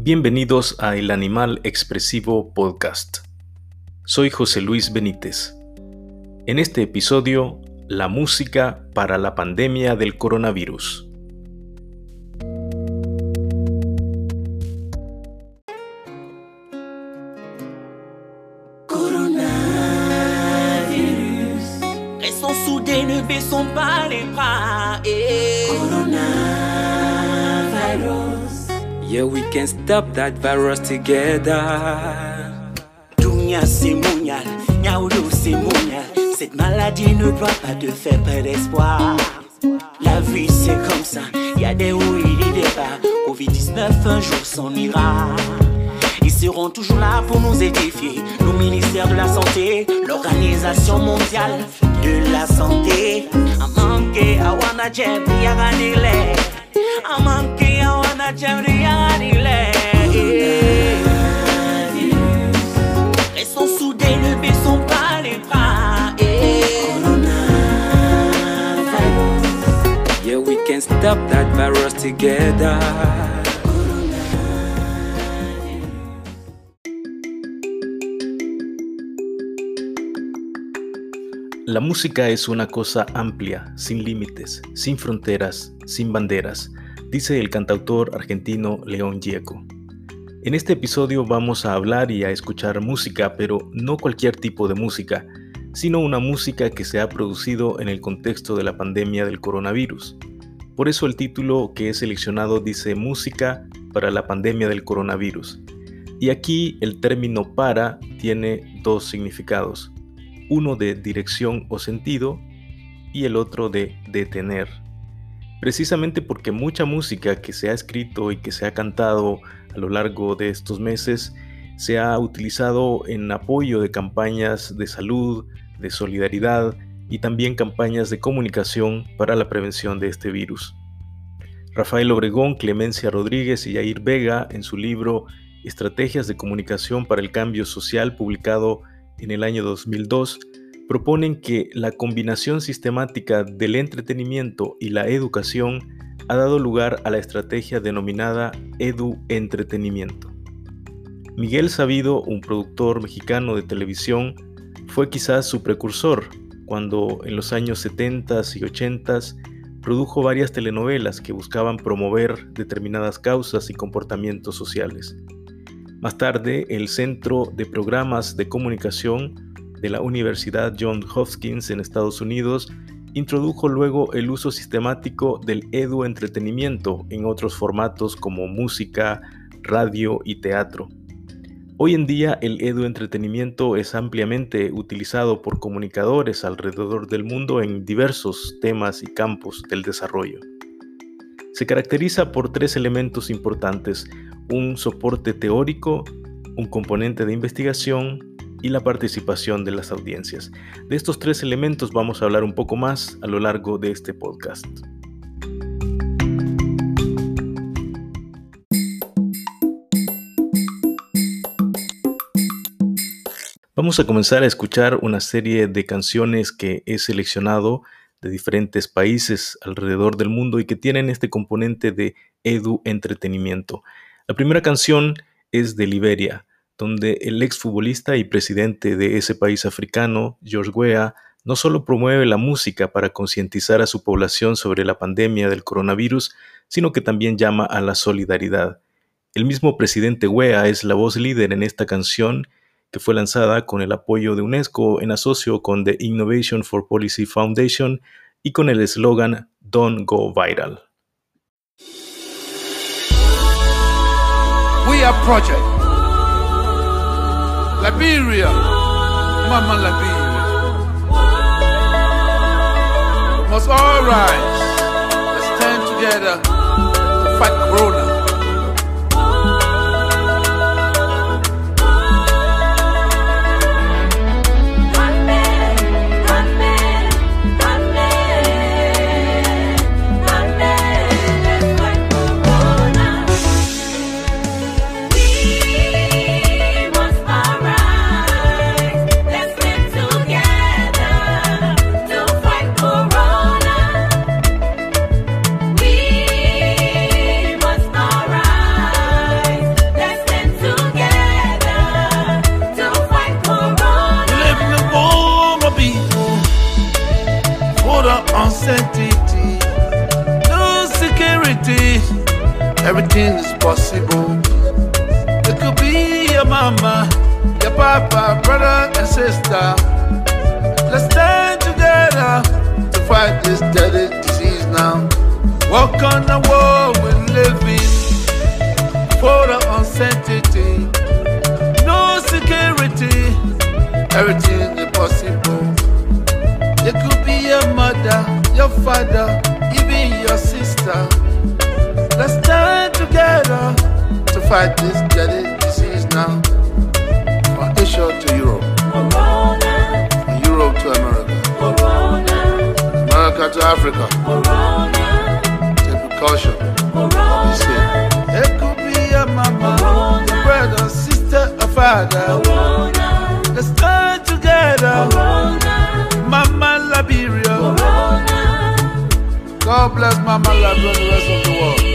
Bienvenidos a El Animal Expresivo Podcast. Soy José Luis Benítez. En este episodio, la música para la pandemia del coronavirus. Yeah, we can stop that virus together. C'est monial. Cette maladie ne doit pas te faire perdre d'espoir. La vie c'est comme ça, y a des hauts et des bas. Covid-19 un jour s'en ira. Ils seront toujours là pour nous édifier. Le ministère de la Santé, l'Organisation mondiale de la santé. A manqué, à wana jem, yaganile. Pas les bras. Yeah, we can stop that virus together. La música es una cosa amplia, sin límites, sin fronteras, sin banderas, dice el cantautor argentino León Gieco. En este episodio vamos a hablar y a escuchar música, pero no cualquier tipo de música, sino una música que se ha producido en el contexto de la pandemia del coronavirus. Por eso el título que he seleccionado dice Música para la pandemia del coronavirus. Y aquí el término para tiene dos significados uno de dirección o sentido y el otro de detener. Precisamente porque mucha música que se ha escrito y que se ha cantado a lo largo de estos meses se ha utilizado en apoyo de campañas de salud, de solidaridad y también campañas de comunicación para la prevención de este virus. Rafael Obregón, Clemencia Rodríguez y Yair Vega, en su libro Estrategias de Comunicación para el Cambio Social, publicado en el año 2002, proponen que la combinación sistemática del entretenimiento y la educación ha dado lugar a la estrategia denominada edu-entretenimiento. Miguel Sabido, un productor mexicano de televisión, fue quizás su precursor cuando en los años 70 y 80 produjo varias telenovelas que buscaban promover determinadas causas y comportamientos sociales. Más tarde, el Centro de Programas de Comunicación de la Universidad Johns Hopkins en Estados Unidos introdujo luego el uso sistemático del edu-entretenimiento en otros formatos como música, radio y teatro. Hoy en día el edu-entretenimiento es ampliamente utilizado por comunicadores alrededor del mundo en diversos temas y campos del desarrollo. Se caracteriza por tres elementos importantes un soporte teórico, un componente de investigación y la participación de las audiencias. De estos tres elementos vamos a hablar un poco más a lo largo de este podcast. Vamos a comenzar a escuchar una serie de canciones que he seleccionado de diferentes países alrededor del mundo y que tienen este componente de edu entretenimiento. La primera canción es de Liberia, donde el exfutbolista y presidente de ese país africano, George Weah, no solo promueve la música para concientizar a su población sobre la pandemia del coronavirus, sino que también llama a la solidaridad. El mismo presidente Weah es la voz líder en esta canción que fue lanzada con el apoyo de UNESCO en asocio con The Innovation for Policy Foundation y con el eslogan Don't Go Viral. We are project. Liberia. Mama Liberia. Must all rise. Let's stand together to fight Corona. Everything is possible. It could be your mama, your papa, brother, and sister. Let's stand together to fight this deadly disease now. Walk on the world we're living for the uncertainty, no security. Everything is possible. It could be your mother, your father, even your sister. Let's stand together to fight this deadly disease now. From Asia to Europe, Corona, from Europe to America, Corona, America to Africa. Corona, Take precaution. Corona. It could be your mama, your brother, sister, or father. Corona, Let's stand together. Corona, Mama Liberia. Corona. God bless Mama Liberia and the rest of the world.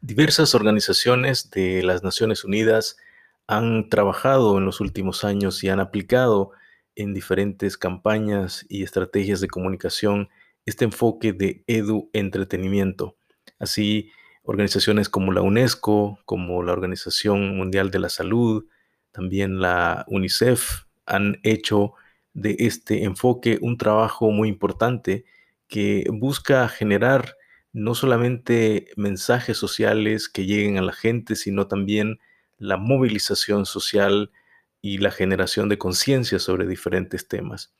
Diversas organizaciones de las Naciones Unidas han trabajado en los últimos años y han aplicado en diferentes campañas y estrategias de comunicación este enfoque de edu-entretenimiento. Así, organizaciones como la UNESCO, como la Organización Mundial de la Salud, también la UNICEF han hecho de este enfoque un trabajo muy importante que busca generar no solamente mensajes sociales que lleguen a la gente, sino también la movilización social y la generación de conciencia sobre diferentes temas.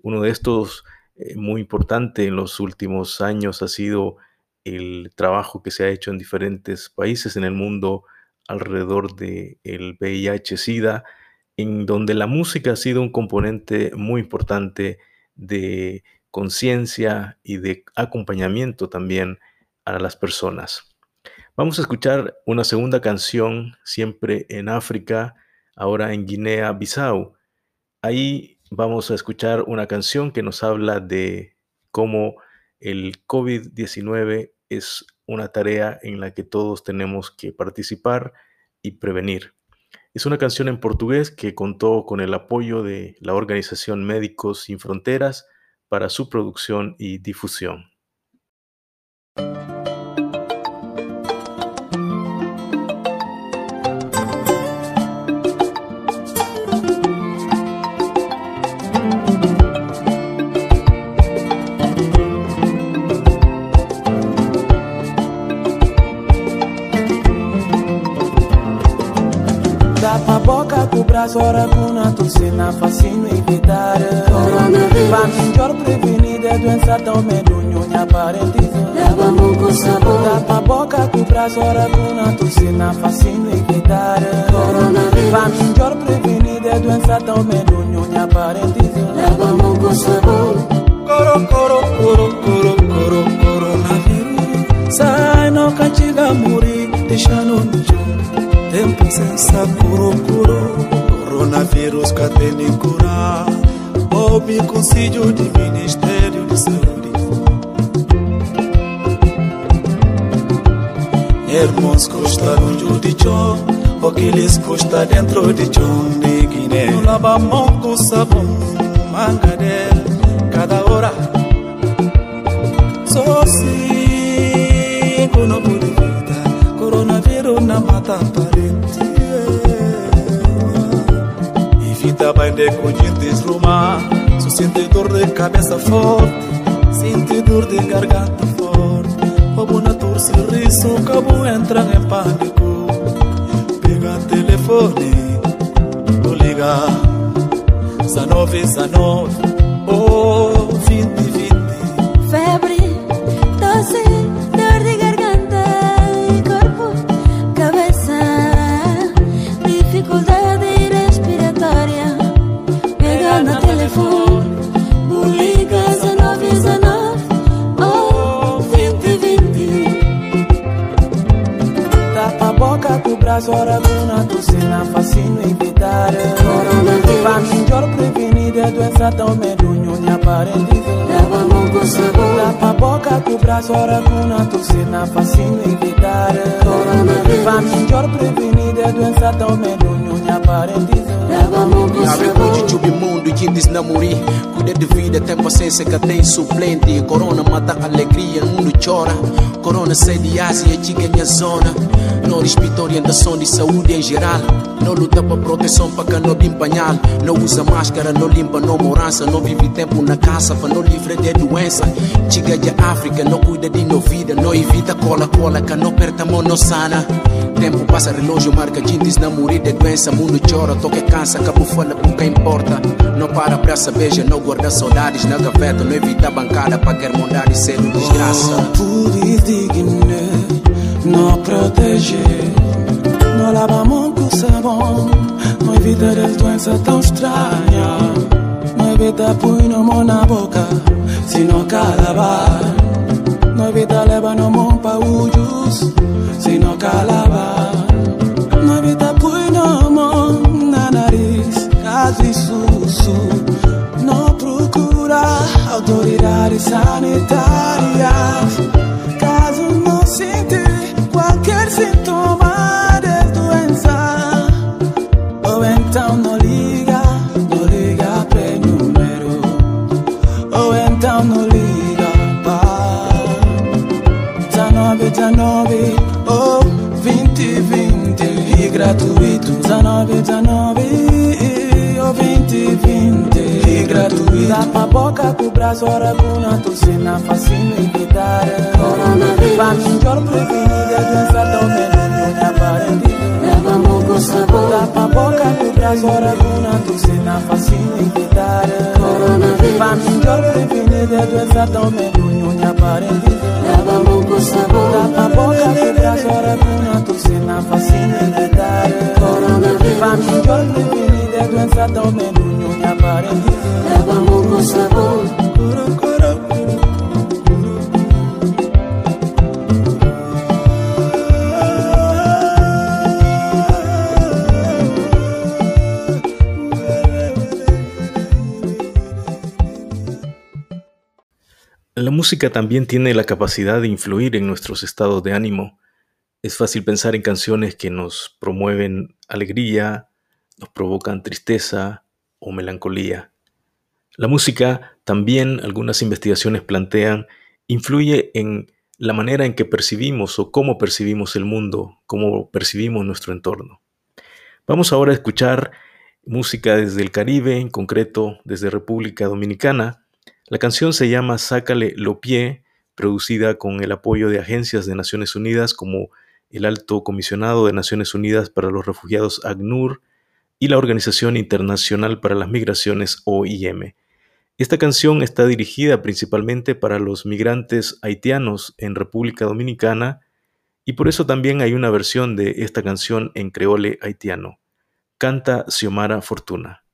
Uno de estos eh, muy importante en los últimos años ha sido el trabajo que se ha hecho en diferentes países en el mundo alrededor del el VIH-Sida, en donde la música ha sido un componente muy importante de conciencia y de acompañamiento también a las personas. Vamos a escuchar una segunda canción, siempre en África, ahora en Guinea-Bissau. Ahí vamos a escuchar una canción que nos habla de cómo el COVID-19 es una tarea en la que todos tenemos que participar y prevenir. Es una canción en portugués que contó con el apoyo de la organización Médicos Sin Fronteras para su producción y difusión. ora cu na tossina fascino a Va miglior prevenire é doenza da medugno ne apparentizza Lavamo con sabor Tapa boca cu brazo ora tosse na tossina fascino evitare Va a prevenire é doenza da medugno ne apparentizza Lavamo con sabor. Coro coro coro coro coro coronavírus Sai não cantiga muri deixando no chão Tempo sem sabor, coro, coro Coronavírus, tem curar. Houve conselho de Ministério de Saúde. Irmãos custaram de chão. O que lhes custa dentro de chão de Guiné. Lava a mão com sabão, mangadel, cada hora. Só cinco no de vida. Coronavírus na mata parente. Bem de conjuntos rumar. Só sente dor de cabeça forte. Sente dor de garganta forte. Como una torcirrizo, como entran en pánico. Pega teléfono, no liga. Zanove, zanove, oh, Era sora una doença fascino evitare Corona miglior prevenire doenza da medugno ne apparenti La papoca tu brazo ora una tosina fascino evitare Corona miglior prevenire doenza da medugno ne apparenti a jindes na Cuida de vida, tem paciência que tem suplente. Corona mata alegria, mundo chora. Corona sai de Ásia chega minha zona. Não respeita orientação de saúde em geral. Não luta pra proteção para que não limpa pañal Não usa máscara, não limpa não morança. Não vive tempo na casa para não livre de doença. Chega de África, não cuida de no vida. Não evita cola, cola, que não perta mão, não sana. Tempo passa, relógio marca, jintes na morir de doença. Mundo chora, toque cansa, cabo fala importa. Não para pra saber, já não guarda saudades na gaveta Não evita bancada para quer mandar e ser desgraça Puri digne, no protege. No lavamos com sabão, não evita as doenças tão estranhas. Não evita pôr no mão na boca, se não calabar. Não evita levar no mão para ujos, se não calabar. Isso. Não procura autoridades sanitárias. Caso não sentir qualquer sintoma de doença, ou então não liga, não liga para número, ou então não liga para 19, 19, ou 20, 20 e gratuito. 19, 19 Dinheiro 20, 20 De gratuidad pa' boca, cubra hora Una tocina facile e evitare Coronavirus Va miglior prevenire Senza domeno non apparenti Levamo con sapore. Da pa' boca, cubra hora Una tocina facile e evitare Coronavirus Va miglior prevenire Senza domeno non apparenti Levamo con sapore. Da pa' boca, cubra fascina. La música también tiene la capacidad de influir en nuestros estados de ánimo. Es fácil pensar en canciones que nos promueven alegría, nos provocan tristeza o melancolía. La música, también algunas investigaciones plantean, influye en la manera en que percibimos o cómo percibimos el mundo, cómo percibimos nuestro entorno. Vamos ahora a escuchar música desde el Caribe, en concreto desde República Dominicana. La canción se llama Sácale lo pie, producida con el apoyo de agencias de Naciones Unidas como el Alto Comisionado de Naciones Unidas para los Refugiados ACNUR y la Organización Internacional para las Migraciones OIM. Esta canción está dirigida principalmente para los migrantes haitianos en República Dominicana y por eso también hay una versión de esta canción en creole haitiano. Canta Xiomara Fortuna.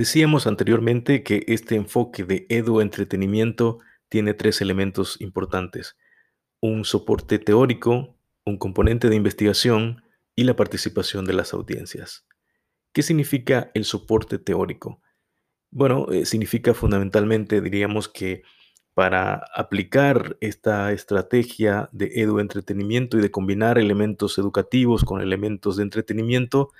Decíamos anteriormente que este enfoque de edu entretenimiento tiene tres elementos importantes. Un soporte teórico, un componente de investigación y la participación de las audiencias. ¿Qué significa el soporte teórico? Bueno, eh, significa fundamentalmente, diríamos que para aplicar esta estrategia de edu entretenimiento y de combinar elementos educativos con elementos de entretenimiento,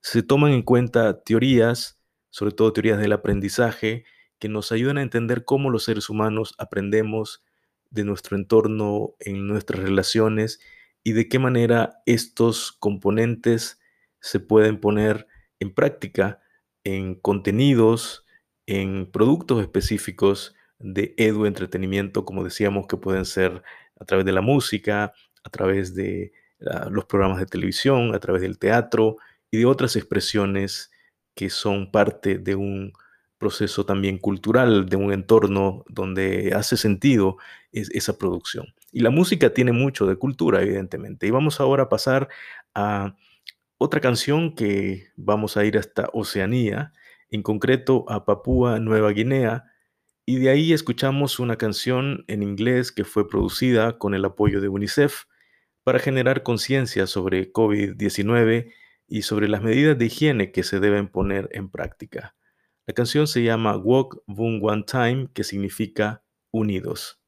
se toman en cuenta teorías, sobre todo teorías del aprendizaje, que nos ayudan a entender cómo los seres humanos aprendemos de nuestro entorno, en nuestras relaciones y de qué manera estos componentes se pueden poner en práctica en contenidos, en productos específicos de edu entretenimiento, como decíamos, que pueden ser a través de la música, a través de ah, los programas de televisión, a través del teatro y de otras expresiones que son parte de un proceso también cultural, de un entorno donde hace sentido es- esa producción. Y la música tiene mucho de cultura, evidentemente. Y vamos ahora a pasar a otra canción que vamos a ir hasta Oceanía, en concreto a Papúa Nueva Guinea, y de ahí escuchamos una canción en inglés que fue producida con el apoyo de UNICEF para generar conciencia sobre COVID-19 y sobre las medidas de higiene que se deben poner en práctica. La canción se llama Walk Boom One Time, que significa unidos.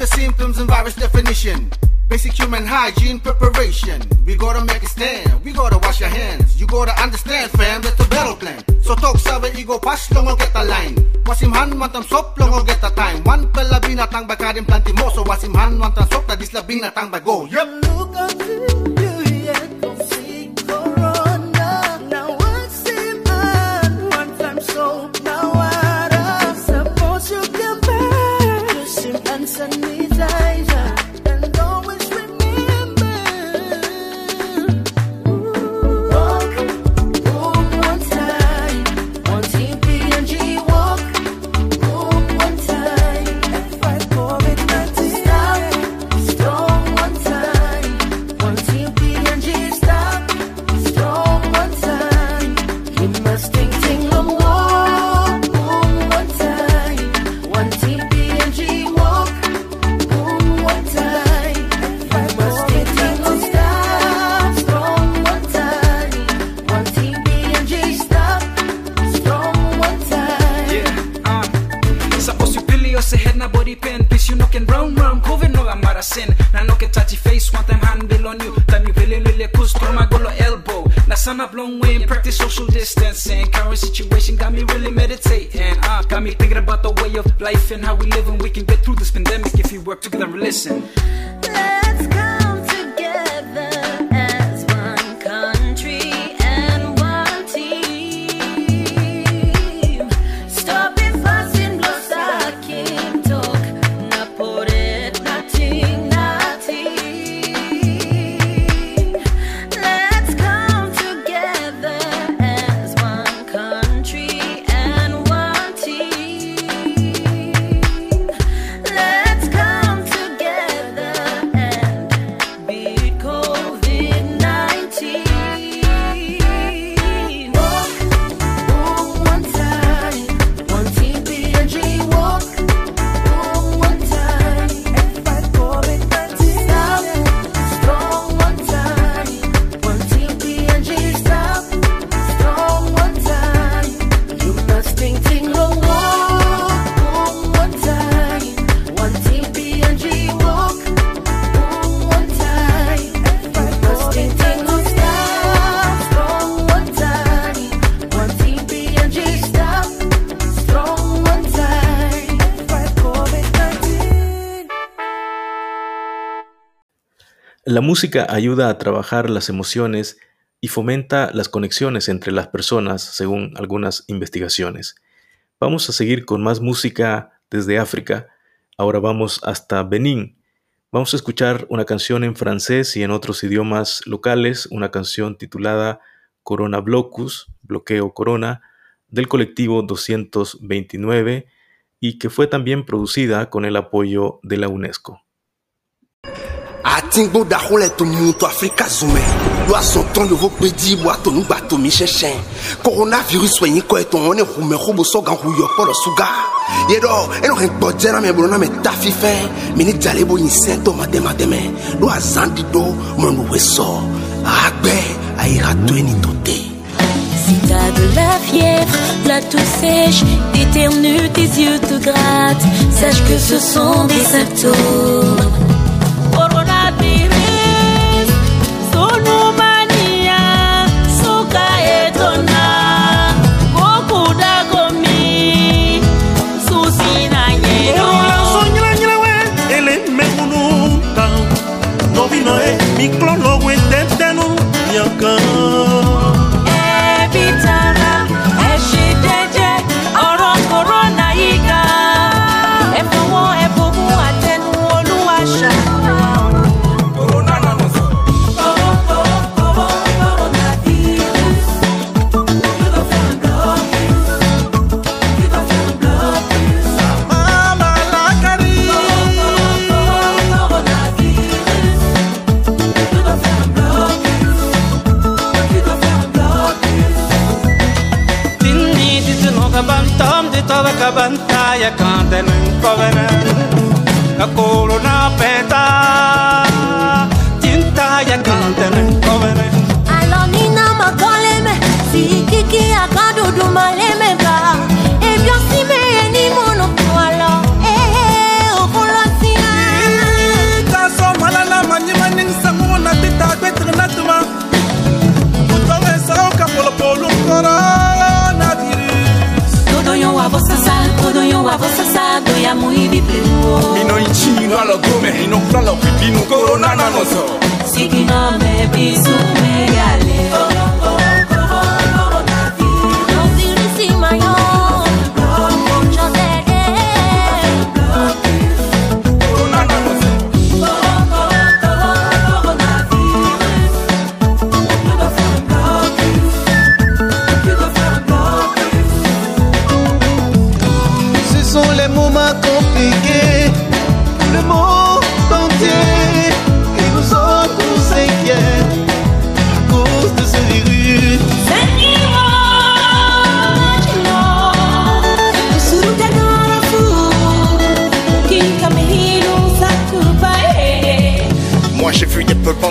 The symptoms and virus definition. Basic human hygiene preparation. We gotta make a stand. We gotta wash your hands. You gotta understand, fam, that's the battle plan. So talk sabi ego pass long get the line. Wasim han want them sop long get the time. One pela binatang ba karim planti mo. So wasim han want them sop na disla binatang go. Yep. Look up Na sana blown way practice social distancing. Current situation got me really meditating. Uh, Got me thinking about the way of life and how we live And we can get through this pandemic if we work together and listen La música ayuda a trabajar las emociones y fomenta las conexiones entre las personas, según algunas investigaciones. Vamos a seguir con más música desde África. Ahora vamos hasta Benín. Vamos a escuchar una canción en francés y en otros idiomas locales, una canción titulada Corona Blocus, Bloqueo Corona, del colectivo 229 y que fue también producida con el apoyo de la UNESCO. Atingbo daxo le to mu to afrika zume. Lo asɔtɔn yovo kpedzi bo ato nugba to mi sɛsɛ coronavirus wɔ yin kɔ etɔ wɔn ne xume xobo sɔgan hu yɔ kpɔlɔ suga enɔ hɛn gbɔdze na mɛ bolo na mɛ ta fifɛ mi ni dzale bo yin sɛ tɔ madɛmadɛmɛ lo azan di do mɔnu we sɔ agbɛ ayi ha to eni to te. Si t'as de la fièvre, la toux sèche, t'éternues, tes yeux te grattent, sache que ce sont des symptômes. miklolo wetete nu miakan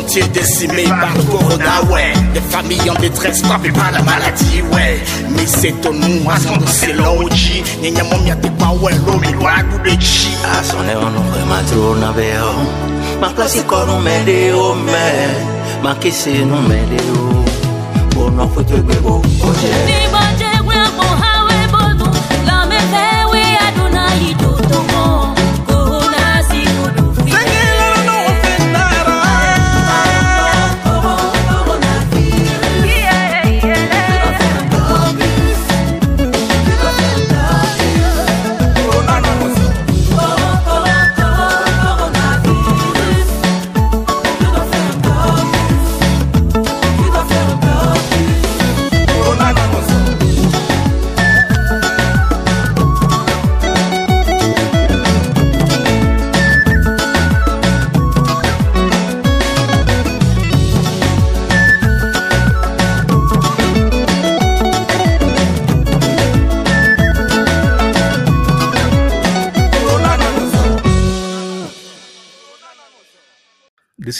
sont-ils décimés par le corona, ouais. Des familles en détresse frappées par la maladie, ouais. Mais c'est au nous, à c'est l'OG Nyanya mom ya te pa ouais, l'homme il doit goûter chi A son on ouvre ma tourne à Ma place est corps, on m'aide, oh mais Ma kisse, nous oh Bon, on peut te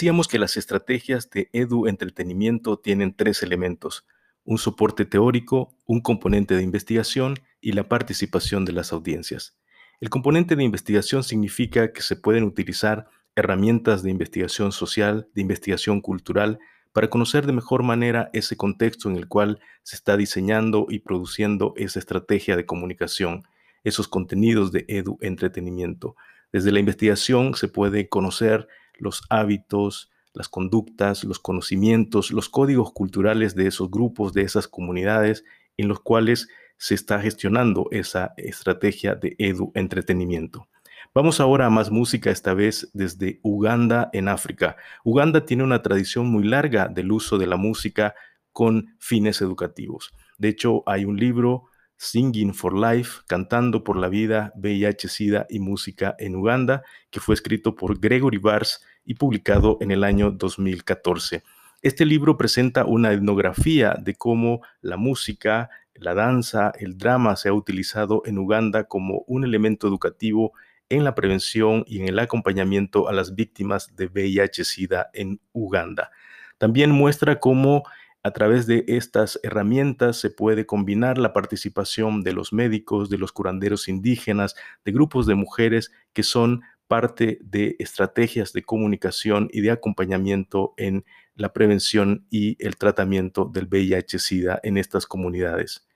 Decíamos que las estrategias de edu entretenimiento tienen tres elementos, un soporte teórico, un componente de investigación y la participación de las audiencias. El componente de investigación significa que se pueden utilizar herramientas de investigación social, de investigación cultural, para conocer de mejor manera ese contexto en el cual se está diseñando y produciendo esa estrategia de comunicación, esos contenidos de edu entretenimiento. Desde la investigación se puede conocer los hábitos, las conductas, los conocimientos, los códigos culturales de esos grupos, de esas comunidades en los cuales se está gestionando esa estrategia de edu entretenimiento. Vamos ahora a más música, esta vez desde Uganda en África. Uganda tiene una tradición muy larga del uso de la música con fines educativos. De hecho, hay un libro, Singing for Life, Cantando por la Vida, VIH, SIDA y Música en Uganda, que fue escrito por Gregory Bars y publicado en el año 2014. Este libro presenta una etnografía de cómo la música, la danza, el drama se ha utilizado en Uganda como un elemento educativo en la prevención y en el acompañamiento a las víctimas de VIH-Sida en Uganda. También muestra cómo a través de estas herramientas se puede combinar la participación de los médicos, de los curanderos indígenas, de grupos de mujeres que son parte de estrategias de comunicación y de acompañamiento en la prevención y el tratamiento del VIH-Sida en estas comunidades.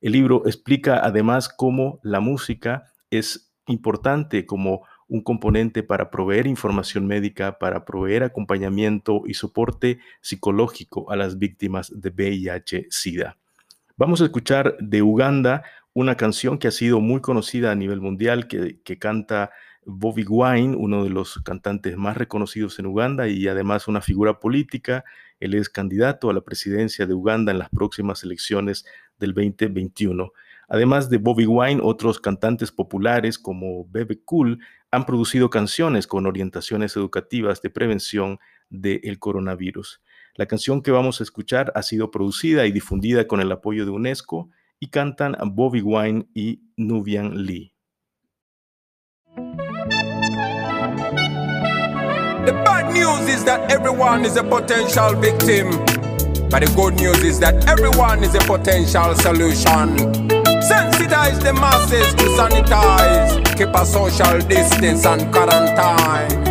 El libro explica además cómo la música es importante como un componente para proveer información médica, para proveer acompañamiento y soporte psicológico a las víctimas de VIH-Sida. Vamos a escuchar de Uganda una canción que ha sido muy conocida a nivel mundial, que, canta Bobby Wine, uno de los cantantes más reconocidos en Uganda y además una figura política. Él es candidato a la presidencia de Uganda en las próximas elecciones del 2021. Además de Bobby Wine, otros cantantes populares como Bebe Cool han producido canciones con orientaciones educativas de prevención del coronavirus. La canción que vamos a escuchar ha sido producida y difundida con el apoyo de UNESCO y cantan Bobby Wine y Nubian Lee. The bad news is that everyone is a potential victim. But the good news is that everyone is a potential solution. Sensitize the masses to sanitize. Keep a social distance and quarantine.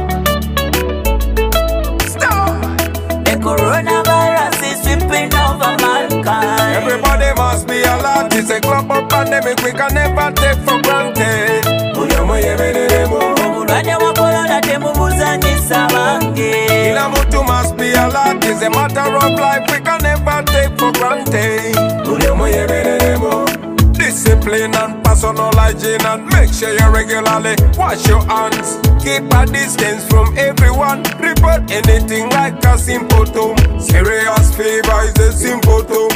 The coronavirus is sweeping over mankind. Everybody must be alert. It's a global pandemic we can never take for granted. Omulwadde wa corona temubuzanyisa bange. Kila mtu must be alert. It's a matter of life we can never take for granted. Discipline and personal hygiene and make sure you regularly wash your hands. Keep a distance from everyone. Report anything like a symptom. Serious fever is a symptom.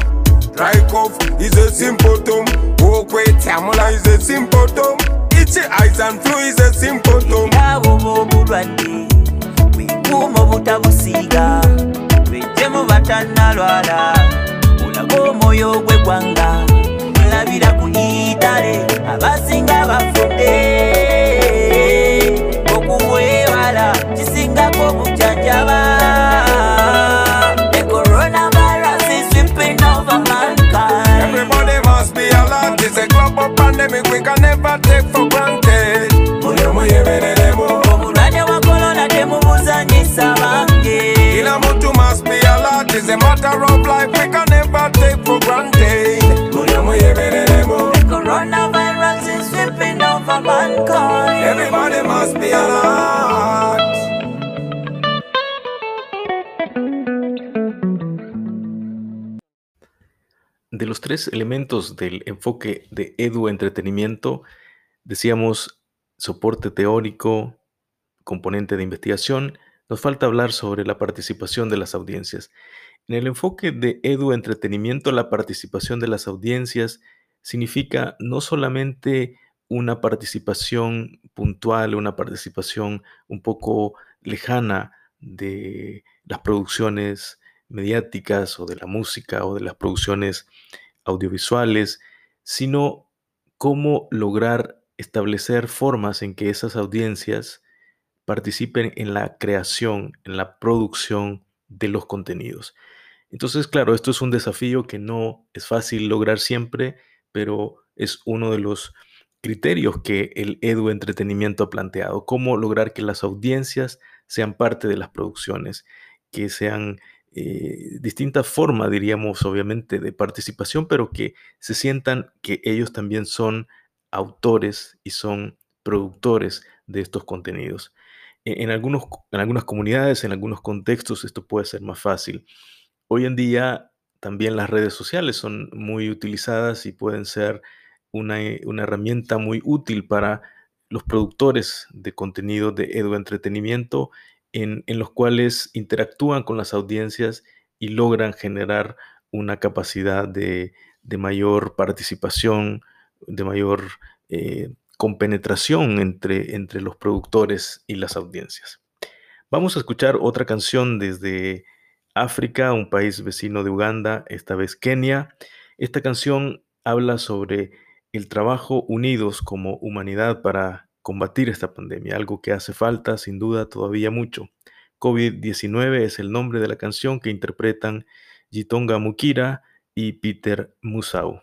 Dry cough is a symptom. Walkway tamula is a symptom. Itchy eyes and flu is a symptom. Bwekuuma olabira ku itale abasinga bafudde okubwewala kisingako obujjanjaba De los tres elementos del enfoque de edu entretenimiento, decíamos soporte teórico, componente de investigación, nos falta hablar sobre la participación de las audiencias. En el enfoque de edu entretenimiento, la participación de las audiencias significa no solamente una participación puntual, una participación un poco lejana de las producciones mediáticas o de la música o de las producciones audiovisuales, sino cómo lograr establecer formas en que esas audiencias participen en la creación, en la producción de los contenidos. Entonces, claro, esto es un desafío que no es fácil lograr siempre, pero es uno de los criterios que el Edu Entretenimiento ha planteado, cómo lograr que las audiencias sean parte de las producciones, que sean eh, distintas formas, diríamos, obviamente, de participación, pero que se sientan que ellos también son autores y son productores de estos contenidos. E- En, algunos, en algunas comunidades, en algunos contextos, esto puede ser más fácil. Hoy en día también las redes sociales son muy utilizadas y pueden ser una, eh, una herramienta muy útil para los productores de contenido de eduentretenimiento en, en los cuales interactúan con las audiencias y logran generar una capacidad de, de mayor participación, de mayor eh, compenetración entre, entre los productores y las audiencias. Vamos a escuchar otra canción desde África, un país vecino de Uganda, esta vez Kenia. Esta canción habla sobre el trabajo unidos como humanidad para combatir esta pandemia, algo que hace falta sin duda todavía mucho. COVID-19 es el nombre de la canción que interpretan Gitonga Mukira y Peter Musau.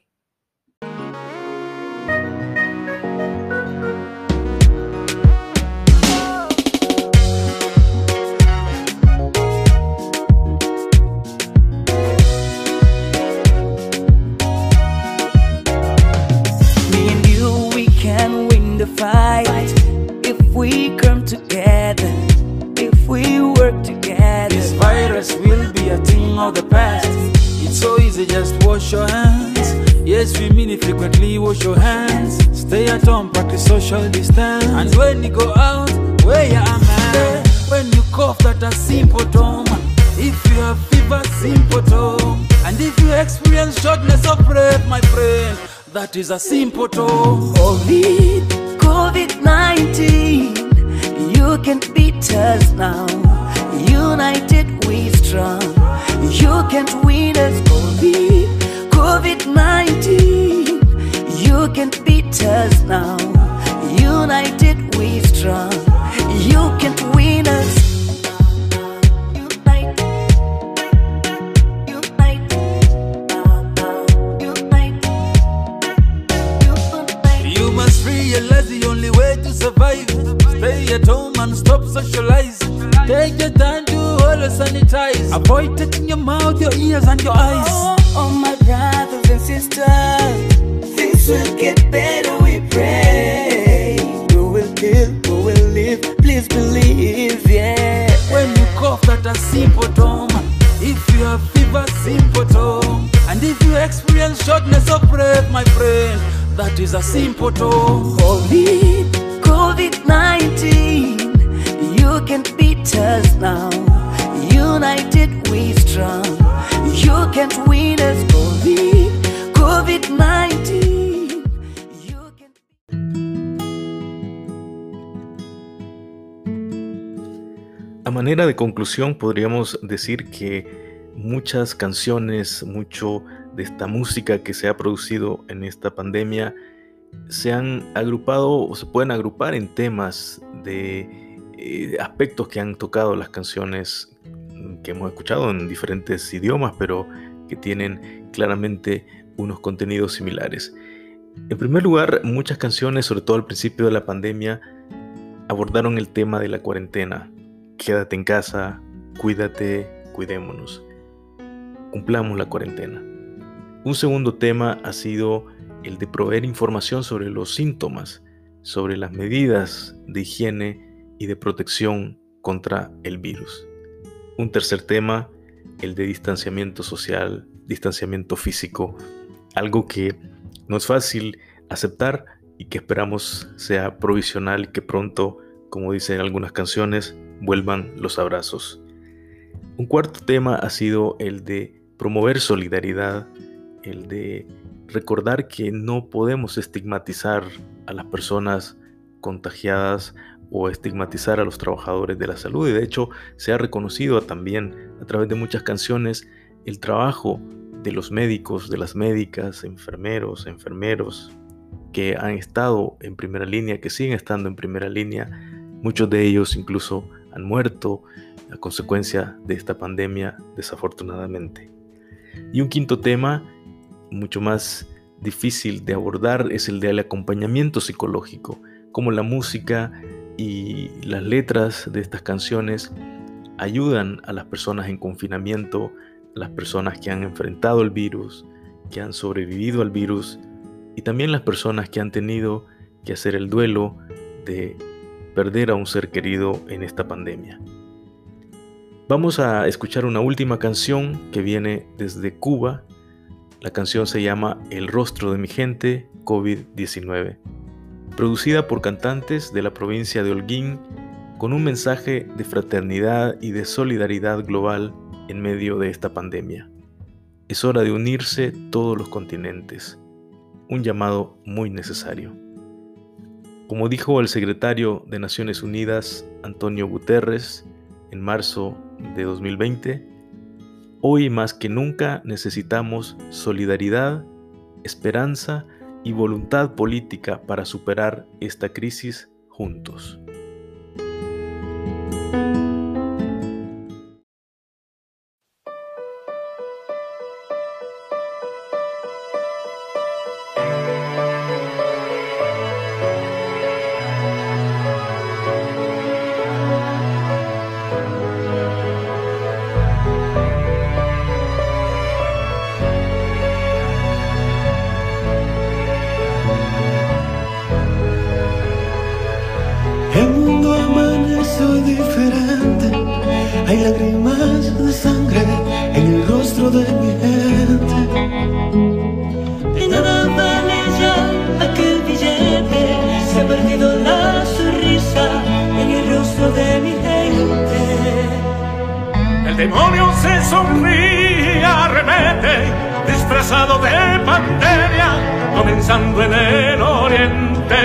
Social distance. And when you go out, wear your man. When you cough, that a symptom. If you have fever, symptom. And if you experience shortness of breath, my friend, that is a symptom. COVID, COVID 19, fever, symptom. And if you experience shortness of breath, my friend, that is a symptom. COVID, COVID 19, you can beat us now. United we strong. You can't win us, COVID, COVID 19. A manera de conclusión podríamos decir que muchas canciones, mucho de esta música que se ha producido en esta pandemia se han agrupado o se pueden agrupar en temas de eh, aspectos que han tocado las canciones que hemos escuchado en diferentes idiomas, pero que tienen claramente unos contenidos similares. En primer lugar, muchas canciones, sobre todo al principio de la pandemia, abordaron el tema de la cuarentena. Quédate en casa, cuídate, cuidémonos. Cumplamos la cuarentena. Un segundo tema ha sido el de proveer información sobre los síntomas, sobre las medidas de higiene y de protección contra el virus. Un tercer tema, el de distanciamiento social, distanciamiento físico, algo que no es fácil aceptar y que esperamos sea provisional y que pronto, como dicen algunas canciones, vuelvan los abrazos. Un cuarto tema ha sido el de promover solidaridad, el de recordar que no podemos estigmatizar a las personas contagiadas o estigmatizar a los trabajadores de la salud. Y de hecho se ha reconocido también a través de muchas canciones el trabajo de los médicos, de las médicas, enfermeros, enfermeros que han estado en primera línea, que siguen estando en primera línea. Muchos de ellos incluso han muerto a consecuencia de esta pandemia, desafortunadamente. Y un quinto tema, mucho más difícil de abordar, es el del acompañamiento psicológico, como la música y las letras de estas canciones ayudan a las personas en confinamiento, a las personas que han enfrentado el virus, que han sobrevivido al virus y también las personas que han tenido que hacer el duelo de perder a un ser querido en esta pandemia. Vamos a escuchar una última canción que viene desde Cuba. La canción se llama El rostro de mi gente COVID-19, producida por cantantes de la provincia de Holguín con un mensaje de fraternidad y de solidaridad global en medio de esta pandemia. Es hora de unirse todos los continentes, un llamado muy necesario. Como dijo el secretario de Naciones Unidas, Antonio Guterres, en marzo de 2020, hoy más que nunca necesitamos solidaridad, esperanza y voluntad política para superar esta crisis juntos. Disfrazado de pandemia, comenzando en el oriente.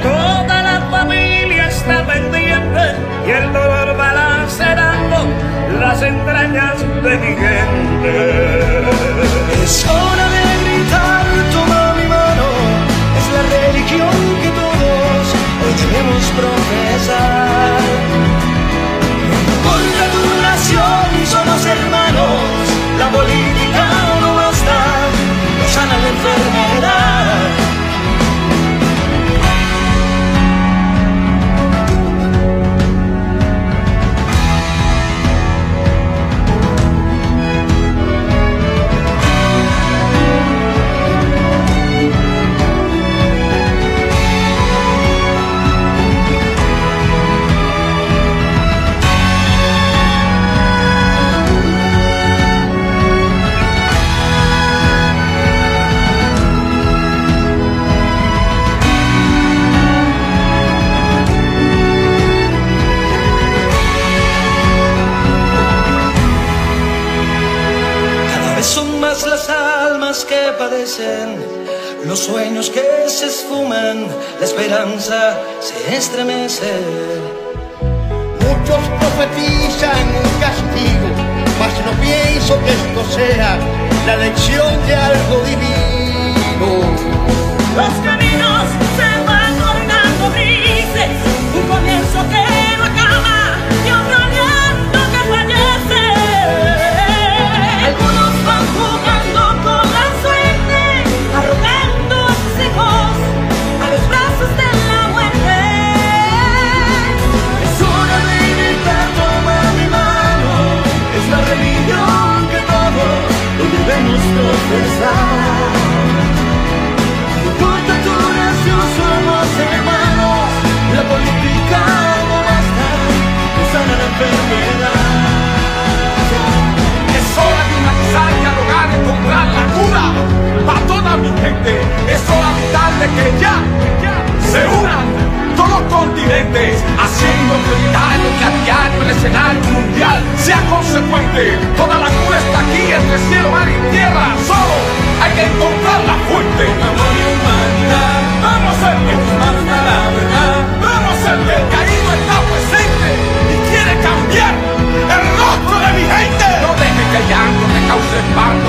Toda la familia está pendiente y el dolor va lacerando las entrañas de mi gente. La esperanza se estremece. Muchos profetizan un castigo, mas no pienso que esto sea la lección de algo divino. Los caminos se van tornando grises, un comienzo que Es hora vital de que ya se unan todos continentes, haciendo prioritario que el escenario mundial sea consecuente. Toda la cura está aquí entre cielo, mar y tierra. Solo hay que encontrar la fuente. Amor y humanidad. Vamos a manda la verdad. Vamos a que el caído está presente y quiere cambiar el rostro de mi gente. No dejes que el llanto te cause espanto,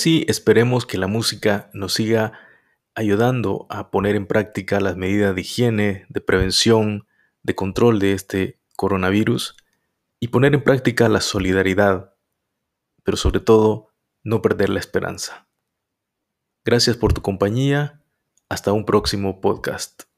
así esperemos que la música nos siga ayudando a poner en práctica las medidas de higiene, de prevención, de control de este coronavirus y poner en práctica la solidaridad, pero sobre todo no perder la esperanza. Gracias por tu compañía. Hasta un próximo podcast.